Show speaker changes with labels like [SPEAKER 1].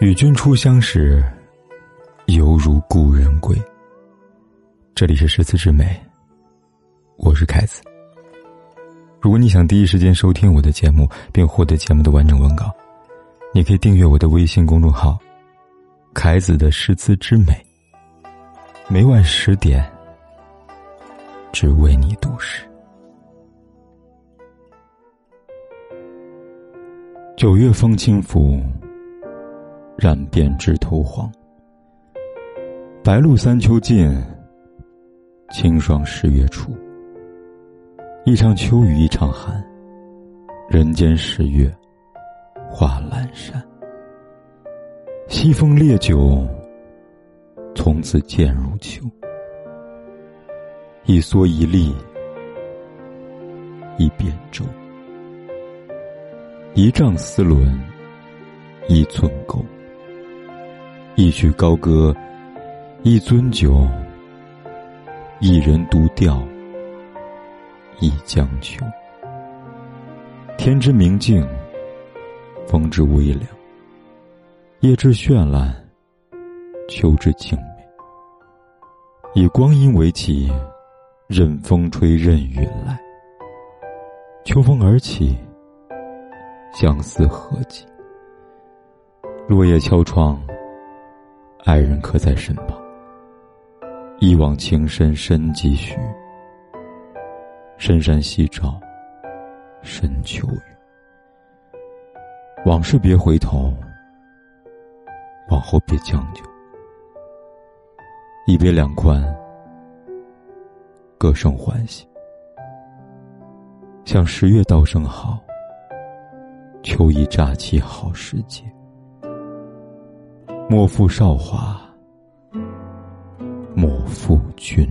[SPEAKER 1] 与君初相识，犹如故人归。这里是诗词之美，我是凯子。如果你想第一时间收听我的节目，并获得节目的完整文稿，你可以订阅我的微信公众号“凯子的诗词之美”。每晚十点，只为你读诗。九月风轻拂。染遍枝头黄，白露三秋尽，清霜十月初。一场秋雨一场寒，人间十月画阑珊。西风烈酒，从此渐入秋。一蓑一笠，一扁舟，一丈丝纶，一寸钩。一曲高歌，一樽酒，一人独钓，一江秋。天之明净，风之微凉，夜之绚烂，秋之静美。以光阴为期，任风吹，任雨来。秋风而起，相思何及？落叶敲窗。爱人可在身旁？一往情深深几许？深山夕照，深秋雨。往事别回头，往后别将就。一别两宽，各生欢喜。向十月道声好，秋意乍起好时节。莫负韶华，莫负君。